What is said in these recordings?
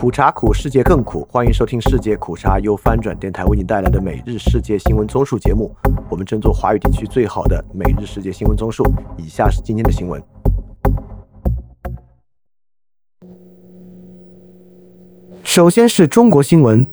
苦茶苦，世界更苦。欢迎收听世界苦茶由翻转电台为你带来的每日世界新闻综述节目。我们争做华语地区最好的每日世界新闻综述。以下是今天的新闻。首先是中国新闻。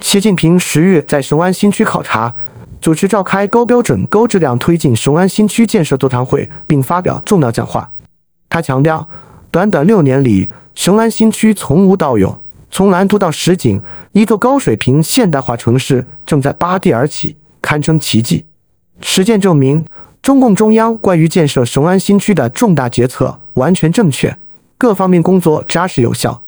习近平十月在雄安新区考察，主持召开高标准、高质量推进雄安新区建设座谈会，并发表重要讲话。他强调。短短六年里，雄安新区从无到有，从蓝图到实景，一座高水平现代化城市正在拔地而起，堪称奇迹。实践证明，中共中央关于建设雄安新区的重大决策完全正确，各方面工作扎实有效。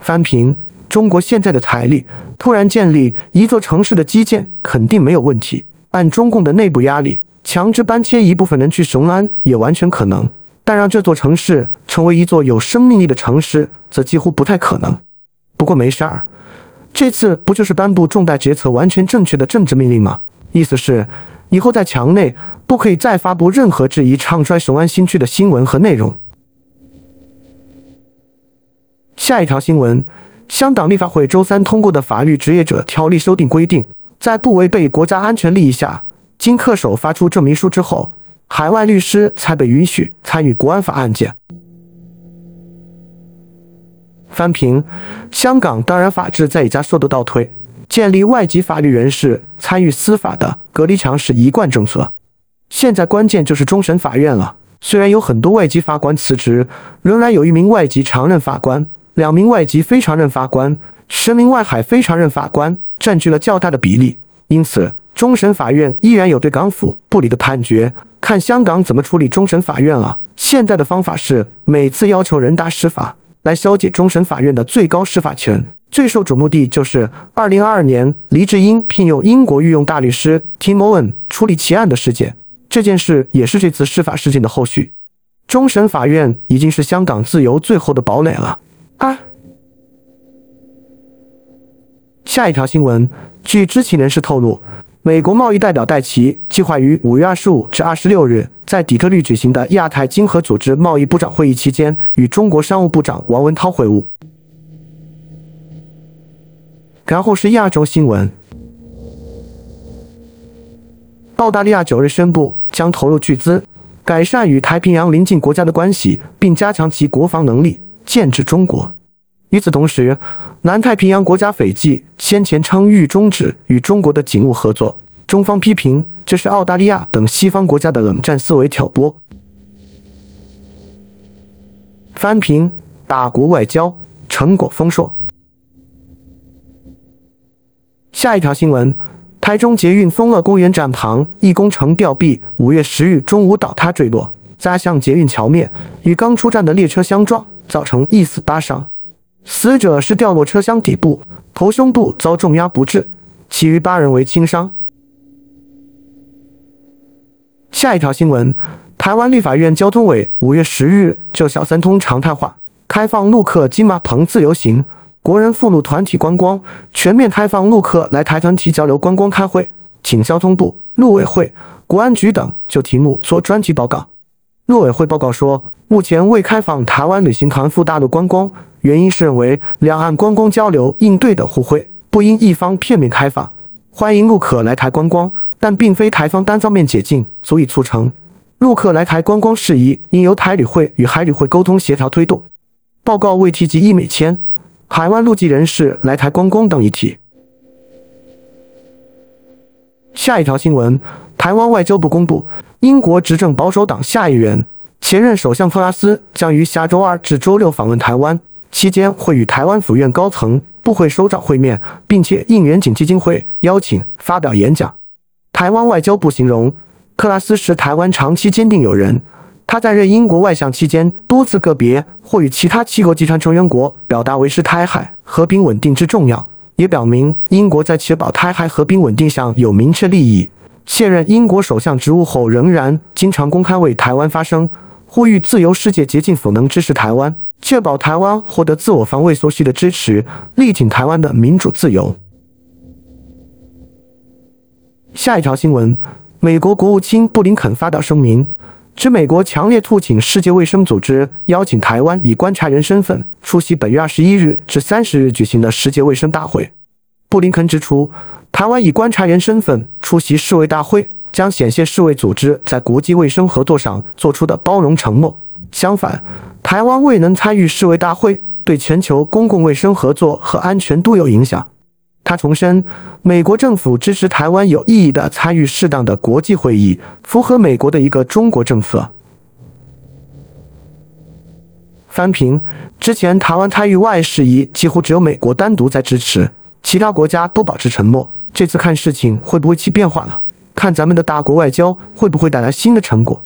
翻平，中国现在的财力，突然建立一座城市的基建肯定没有问题。按中共的内部压力。强制搬迁一部分人去雄安也完全可能，但让这座城市成为一座有生命力的城市，则几乎不太可能。不过没事儿，这次不就是颁布重大决策完全正确的政治命令吗？意思是以后在墙内不可以再发布任何质疑唱衰雄安新区的新闻和内容。下一条新闻：香港立法会周三通过的法律职业者条例修订规定，在不违背国家安全利益下。经恪守发出证明书之后，海外律师才被允许参与国安法案件。翻评：香港当然法治在一家速度倒退，建立外籍法律人士参与司法的隔离墙是一贯政策。现在关键就是终审法院了。虽然有很多外籍法官辞职，仍然有一名外籍常任法官、两名外籍非常任法官、十名外海非常任法官占据了较大的比例，因此。终审法院依然有对港府不理的判决，看香港怎么处理终审法院了。现在的方法是每次要求人大释法来消解终审法院的最高司法权。最受瞩目的就是二零二二年黎智英聘用英国御用大律师 Tim Owen 处理其案的事件。这件事也是这次施法事件的后续。终审法院已经是香港自由最后的堡垒了。啊！下一条新闻，据知情人士透露。美国贸易代表戴奇计划于五月二十五至二十六日在底特律举行的亚太经合组织贸易部长会议期间与中国商务部长王文涛会晤。然后是亚洲新闻：澳大利亚九日宣布将投入巨资改善与太平洋邻近国家的关系，并加强其国防能力，建制中国。与此同时，南太平洋国家斐济先前称欲终止与中国的警务合作，中方批评这是澳大利亚等西方国家的冷战思维挑拨。翻评大国外交成果丰硕。下一条新闻：台中捷运丰乐公园站旁一工程吊臂，五月十日中午倒塌坠落，砸向捷运桥面，与刚出站的列车相撞，造成一死八伤。死者是掉落车厢底部，头胸部遭重压不治，其余八人为轻伤。下一条新闻：台湾立法院交通委五月十日就小三通常态化、开放陆客金马棚自由行、国人赴陆团体观光、全面开放陆客来台团体交流观光开会，请交通部、陆委会、国安局等就题目做专题报告。陆委会报告说，目前未开放台湾旅行团赴大陆观光。原因是认为两岸观光交流应对等互惠，不应一方片面开放。欢迎陆客来台观光，但并非台方单方面解禁，足以促成陆客来台观光事宜应由台旅会与海旅会沟通协调推动。报告未提及一美签、海外陆籍人士来台观光等议题。下一条新闻：台湾外交部公布，英国执政保守党下议员、前任首相特拉斯将于下周二至周六访问台湾。期间会与台湾府院高层、部会首长会面，并且应援景基金会邀请发表演讲。台湾外交部形容克拉斯是台湾长期坚定友人，他在任英国外相期间多次个别或与其他七国集团成员国表达维持台海和平稳定之重要，也表明英国在确保台海和平稳定上有明确利益。卸任英国首相职务后，仍然经常公开为台湾发声，呼吁自由世界竭尽所能支持台湾。确保台湾获得自我防卫所需的支持，力挺台湾的民主自由。下一条新闻：美国国务卿布林肯发表声明，指美国强烈促请世界卫生组织邀请台湾以观察人身份出席本月二十一日至三十日举行的世界卫生大会。布林肯指出，台湾以观察员身份出席世卫大会，将显现世卫组织在国际卫生合作上做出的包容承诺。相反，台湾未能参与世卫大会，对全球公共卫生合作和安全都有影响。他重申，美国政府支持台湾有意义的参与适当的国际会议，符合美国的一个中国政策。翻评之前，台湾参与外事宜几乎只有美国单独在支持，其他国家都保持沉默。这次看事情会不会起变化了？看咱们的大国外交会不会带来新的成果？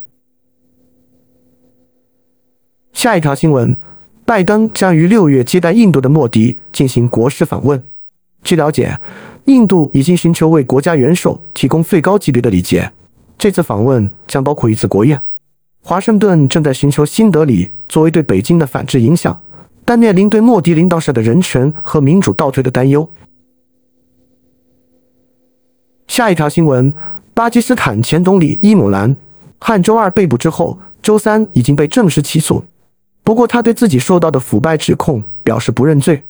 下一条新闻：拜登将于六月接待印度的莫迪进行国事访问。据了解，印度已经寻求为国家元首提供最高级别的礼节。这次访问将包括一次国宴。华盛顿正在寻求新德里作为对北京的反制影响，但面临对莫迪领导下的人权和民主倒退的担忧。下一条新闻：巴基斯坦前总理伊姆兰汉周二被捕之后，周三已经被正式起诉。不过，他对自己受到的腐败指控表示不认罪。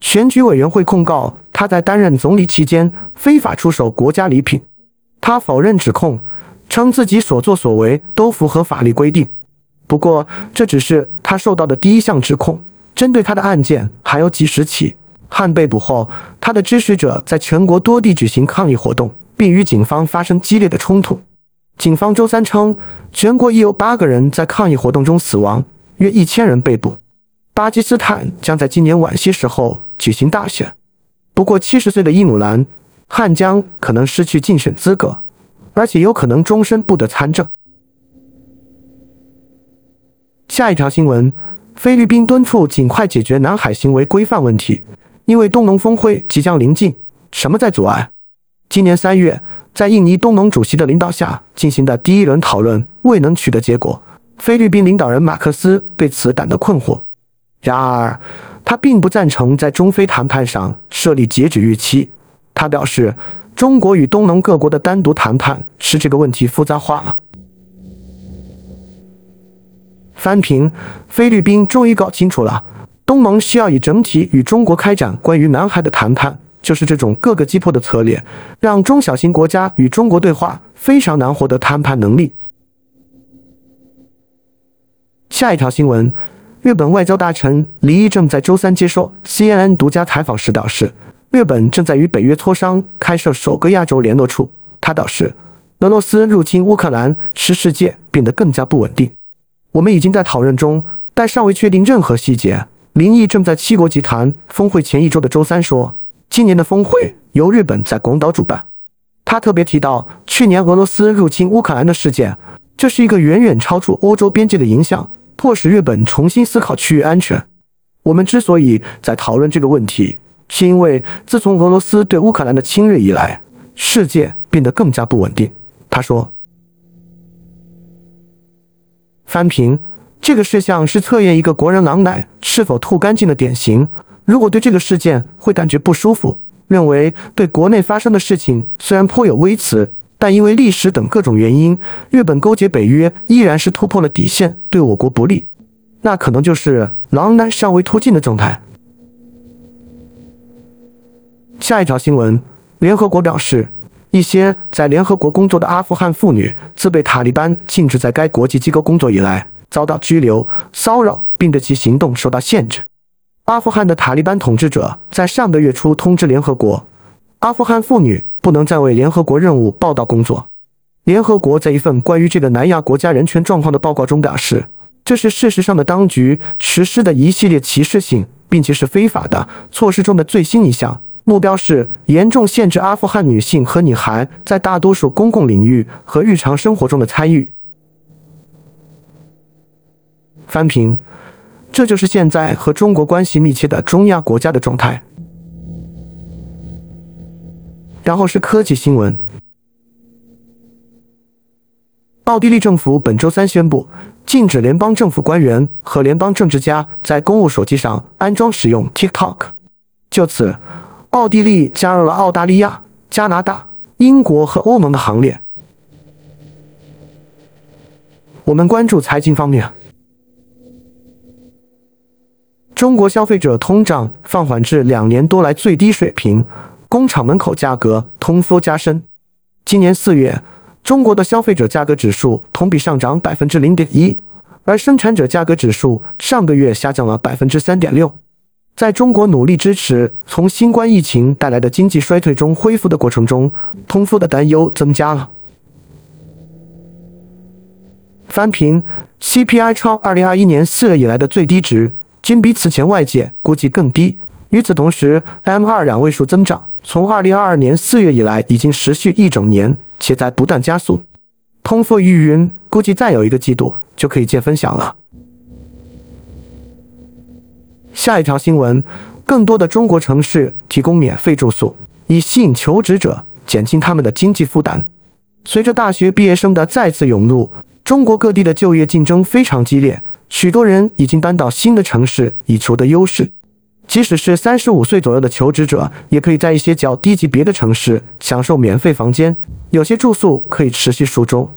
选举委员会控告他在担任总理期间非法出售国家礼品，他否认指控，称自己所作所为都符合法律规定。不过，这只是他受到的第一项指控，针对他的案件还有几十起。汉被捕后，他的支持者在全国多地举行抗议活动，并与警方发生激烈的冲突。警方周三称，全国已有八个人在抗议活动中死亡，约一千人被捕。巴基斯坦将在今年晚些时候举行大选，不过七十岁的伊姆兰·汗将可能失去竞选资格，而且有可能终身不得参政。下一条新闻：菲律宾敦促尽快解决南海行为规范问题，因为东盟峰会即将临近，什么在阻碍？今年三月，在印尼东盟主席的领导下进行的第一轮讨论未能取得结果，菲律宾领导人马克思对此感到困惑。然而，他并不赞成在中非谈判上设立截止日期。他表示，中国与东盟各国的单独谈判使这个问题复杂化了。翻评：菲律宾终于搞清楚了，东盟需要以整体与中国开展关于南海的谈判，就是这种各个击破的策略，让中小型国家与中国对话非常难获得谈判能力。下一条新闻。日本外交大臣李义正在周三接受 CNN 独家采访时表示，日本正在与北约磋商开设首个亚洲联络处。他表示，俄罗斯入侵乌克兰使世界变得更加不稳定。我们已经在讨论中，但尚未确定任何细节。林毅正在七国集团峰会前一周的周三说，今年的峰会由日本在广岛主办。他特别提到去年俄罗斯入侵乌克兰的事件，这是一个远远超出欧洲边界的影响。迫使日本重新思考区域安全。我们之所以在讨论这个问题，是因为自从俄罗斯对乌克兰的侵略以来，世界变得更加不稳定。他说：“翻评这个事项是测验一个国人狼奶是否吐干净的典型。如果对这个事件会感觉不舒服，认为对国内发生的事情虽然颇有微词。”但因为历史等各种原因，日本勾结北约依然是突破了底线，对我国不利，那可能就是狼男尚未突进的状态。下一条新闻，联合国表示，一些在联合国工作的阿富汗妇女，自被塔利班禁止在该国际机构工作以来，遭到拘留、骚扰，并对其行动受到限制。阿富汗的塔利班统治者在上个月初通知联合国，阿富汗妇女。不能再为联合国任务报道工作。联合国在一份关于这个南亚国家人权状况的报告中表示，这是事实上的当局实施的一系列歧视性并且是非法的措施中的最新一项，目标是严重限制阿富汗女性和女孩在大多数公共领域和日常生活中的参与。翻评，这就是现在和中国关系密切的中亚国家的状态。然后是科技新闻。奥地利政府本周三宣布，禁止联邦政府官员和联邦政治家在公务手机上安装使用 TikTok。就此，奥地利加入了澳大利亚、加拿大、英国和欧盟的行列。我们关注财经方面。中国消费者通胀放缓至两年多来最低水平，工厂门口价格通缩加深。今年四月，中国的消费者价格指数同比上涨百分之零点一，而生产者价格指数上个月下降了百分之三点六。在中国努力支持从新冠疫情带来的经济衰退中恢复的过程中，通缩的担忧增加了。翻平，CPI 超二零二一年四月以来的最低值。均比此前外界估计更低。与此同时，M2 两位数增长从2022年4月以来已经持续一整年，且在不断加速。通缩预云，估计再有一个季度就可以见分晓了。下一条新闻：更多的中国城市提供免费住宿，以吸引求职者，减轻他们的经济负担。随着大学毕业生的再次涌入，中国各地的就业竞争非常激烈。许多人已经搬到新的城市以求得优势，即使是三十五岁左右的求职者，也可以在一些较低级别的城市享受免费房间，有些住宿可以持续数周。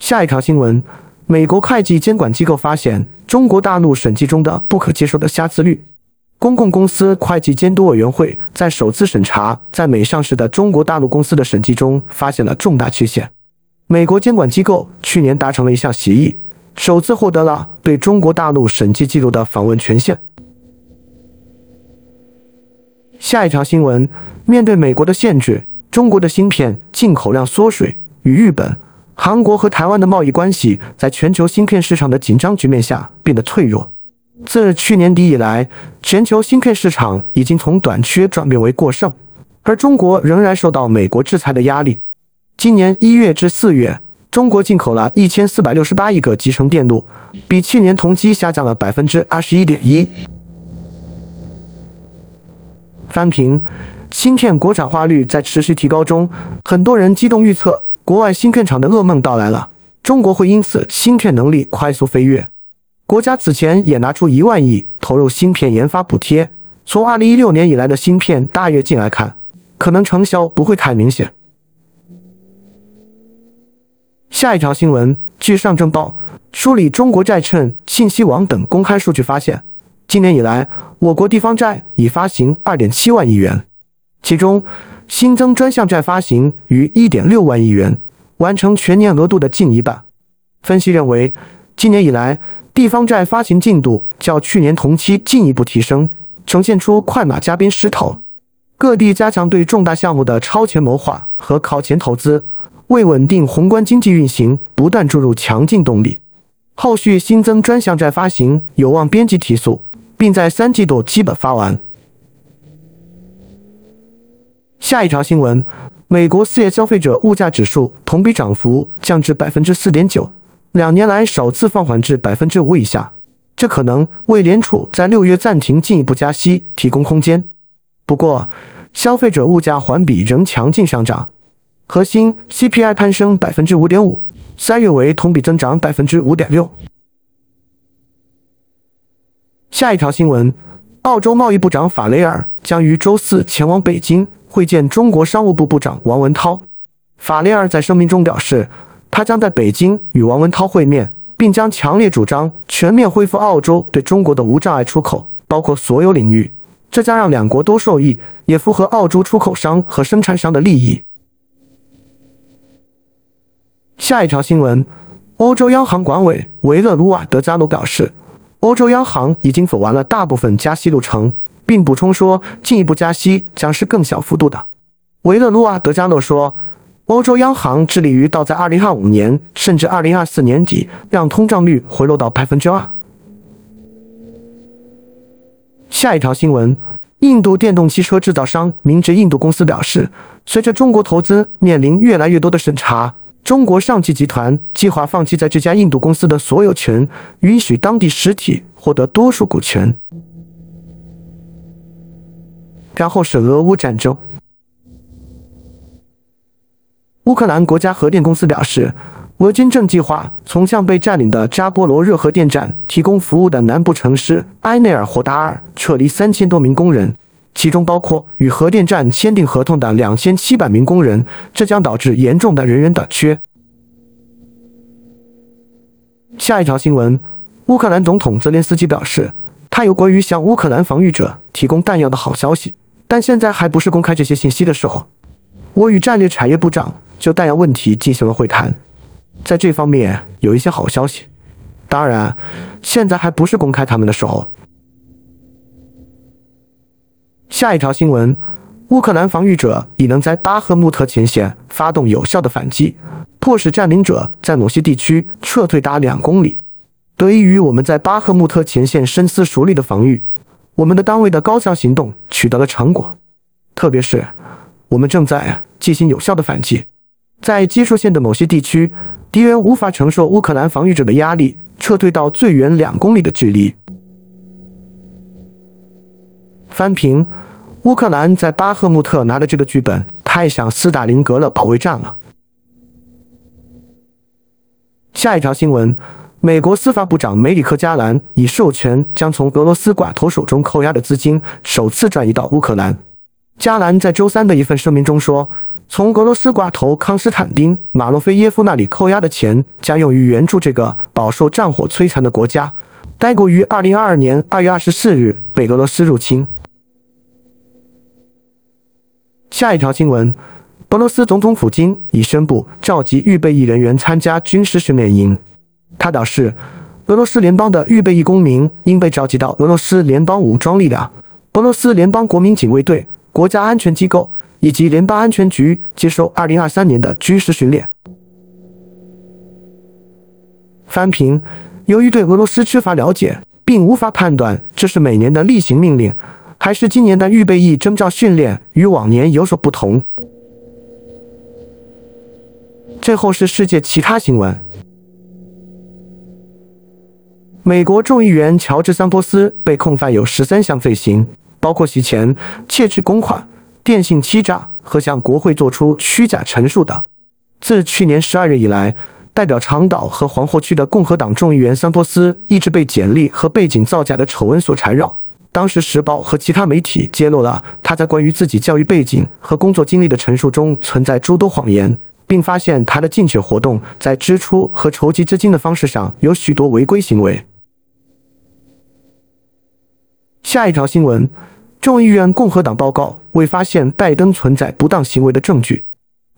下一条新闻：美国会计监管机构发现中国大陆审计中的不可接受的瑕疵率。公共公司会计监督委员会在首次审查在美上市的中国大陆公司的审计中发现了重大缺陷。美国监管机构去年达成了一项协议，首次获得了对中国大陆审计记录的访问权限。下一条新闻：面对美国的限制，中国的芯片进口量缩水，与日本、韩国和台湾的贸易关系在全球芯片市场的紧张局面下变得脆弱。自去年底以来，全球芯片市场已经从短缺转变为过剩，而中国仍然受到美国制裁的压力。今年一月至四月，中国进口了一千四百六十八亿个集成电路，比去年同期下降了百分之二十一点一。翻平，芯片国产化率在持续提高中，很多人激动预测，国外芯片厂的噩梦到来了，中国会因此芯片能力快速飞跃。国家此前也拿出一万亿投入芯片研发补贴，从二零一六年以来的芯片大跃进来看，可能成效不会太明显。下一条新闻，据上证报梳理中国债券信息网等公开数据发现，今年以来，我国地方债已发行二点七万亿元，其中新增专项债发行逾一点六万亿元，完成全年额度的近一半。分析认为，今年以来地方债发行进度较去年同期进一步提升，呈现出快马加鞭势头。各地加强对重大项目的超前谋划和考前投资。为稳定宏观经济运行，不断注入强劲动力。后续新增专项债发行有望边际提速，并在三季度基本发完。下一条新闻：美国四月消费者物价指数同比涨幅降至百分之四点九，两年来首次放缓至百分之五以下。这可能为联储在六月暂停进一步加息提供空间。不过，消费者物价环比仍强劲上涨。核心 CPI 攀升百分之五点五，三月为同比增长百分之五点六。下一条新闻：澳洲贸易部长法雷尔将于周四前往北京会见中国商务部部长王文涛。法雷尔在声明中表示，他将在北京与王文涛会面，并将强烈主张全面恢复澳洲对中国的无障碍出口，包括所有领域。这将让两国都受益，也符合澳洲出口商和生产商的利益。下一条新闻，欧洲央行管委维勒鲁瓦德加诺表示，欧洲央行已经走完了大部分加息路程，并补充说，进一步加息将是更小幅度的。维勒鲁瓦德加诺说，欧洲央行致力于到在二零二五年甚至二零二四年底，让通胀率回落到百分之二。下一条新闻，印度电动汽车制造商明治印度公司表示，随着中国投资面临越来越多的审查。中国上汽集团计划放弃在这家印度公司的所有权，允许当地实体获得多数股权。然后是俄乌战争。乌克兰国家核电公司表示，俄军正计划从向被占领的扎波罗热核电站提供服务的南部城市埃内尔霍达尔撤离三千多名工人。其中包括与核电站签订合同的两千七百名工人，这将导致严重的人员短缺。下一条新闻，乌克兰总统泽连斯基表示，他有关于向乌克兰防御者提供弹药的好消息，但现在还不是公开这些信息的时候。我与战略产业部长就弹药问题进行了会谈，在这方面有一些好消息。当然，现在还不是公开他们的时候。下一条新闻：乌克兰防御者已能在巴赫穆特前线发动有效的反击，迫使占领者在某些地区撤退达两公里。得益于我们在巴赫穆特前线深思熟虑的防御，我们的单位的高效行动取得了成果。特别是，我们正在进行有效的反击，在基础线的某些地区，敌人无法承受乌克兰防御者的压力。撤退到最远两公里的距离。翻平，乌克兰在巴赫穆特拿的这个剧本太像斯大林格勒保卫战了。下一条新闻：美国司法部长梅里克·加兰已授权将从俄罗斯寡头手中扣押的资金首次转移到乌克兰。加兰在周三的一份声明中说。从俄罗斯寡头康斯坦丁·马洛菲耶夫那里扣押的钱将用于援助这个饱受战火摧残的国家。该国于二零二二年二月二十四日被俄罗斯入侵。下一条新闻：俄罗斯总统普京已宣布召集预备役人员参加军事训练营。他表示，俄罗斯联邦的预备役公民应被召集到俄罗斯联邦武装力量、俄罗斯联邦国民警卫队、国家安全机构。以及联邦安全局接受二零二三年的军事训练。翻评：由于对俄罗斯缺乏了解，并无法判断这是每年的例行命令，还是今年的预备役征召训练与往年有所不同。最后是世界其他新闻：美国众议员乔治·桑托斯被控犯有十三项罪行，包括洗钱、窃取公款。电信欺诈和向国会做出虚假陈述等。自去年十二月以来，代表长岛和黄祸区的共和党众议员桑托斯一直被简历和背景造假的丑闻所缠绕。当时，《时报》和其他媒体揭露了他在关于自己教育背景和工作经历的陈述中存在诸多谎言，并发现他的竞选活动在支出和筹集资金的方式上有许多违规行为。下一条新闻。众议院共和党报告未发现拜登存在不当行为的证据。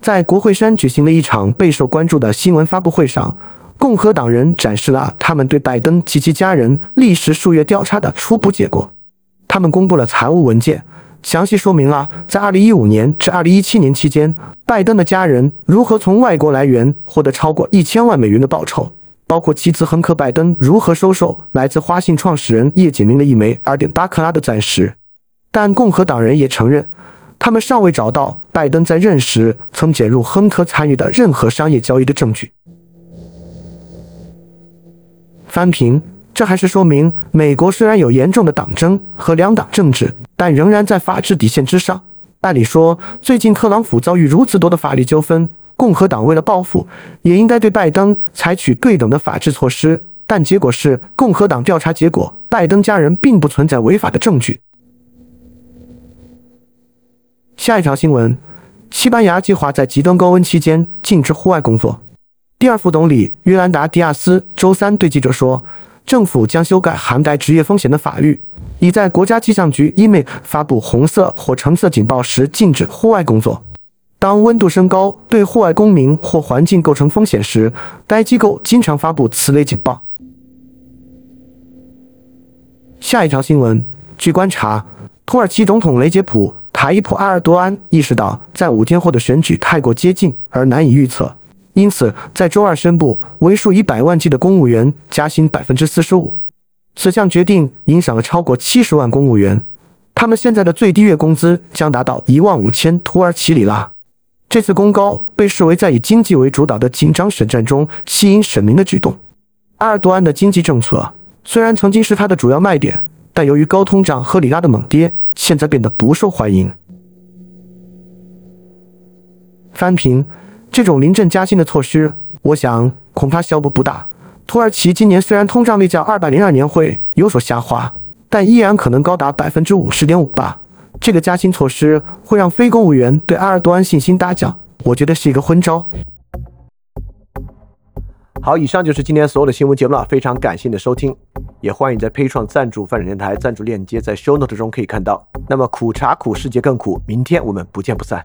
在国会山举行了一场备受关注的新闻发布会上，共和党人展示了他们对拜登及其家人历时数月调查的初步结果。他们公布了财务文件，详细说明了在2015年至2017年期间，拜登的家人如何从外国来源获得超过一千万美元的报酬，包括妻子亨克·拜登如何收受来自花信创始人叶锦麟的一枚2.8克拉的钻石。但共和党人也承认，他们尚未找到拜登在任时曾卷入亨特参与的任何商业交易的证据。翻评，这还是说明美国虽然有严重的党争和两党政治，但仍然在法治底线之上。按理说，最近特朗普遭遇如此多的法律纠纷，共和党为了报复，也应该对拜登采取对等的法治措施。但结果是，共和党调查结果，拜登家人并不存在违法的证据。下一条新闻：西班牙计划在极端高温期间禁止户外工作。第二副总理约兰达·迪亚斯周三对记者说，政府将修改涵盖职业风险的法律，以在国家气象局 EMA 发布红色或橙色警报时禁止户外工作。当温度升高对户外公民或环境构成风险时，该机构经常发布此类警报。下一条新闻：据观察，土耳其总统雷杰普。塔伊普·埃尔多安意识到，在五天后的选举太过接近而难以预测，因此在周二宣布为数以百万计的公务员加薪百分之四十五。此项决定影响了超过七十万公务员，他们现在的最低月工资将达到一万五千土耳其里拉。这次公告被视为在以经济为主导的紧张选战中吸引选民的举动。埃尔多安的经济政策虽然曾经是他的主要卖点，但由于高通胀和里拉的猛跌。现在变得不受欢迎。翻评这种临阵加薪的措施，我想恐怕效果不大。土耳其今年虽然通胀率较二百零二年会有所下滑，但依然可能高达百分之五十点五八。这个加薪措施会让非公务员对埃尔多安信心大降，我觉得是一个昏招。好，以上就是今天所有的新闻节目了，非常感谢你的收听，也欢迎在 p a 创赞助范展电台赞助链接在 Show Note 中可以看到。那么苦茶苦，世界更苦，明天我们不见不散。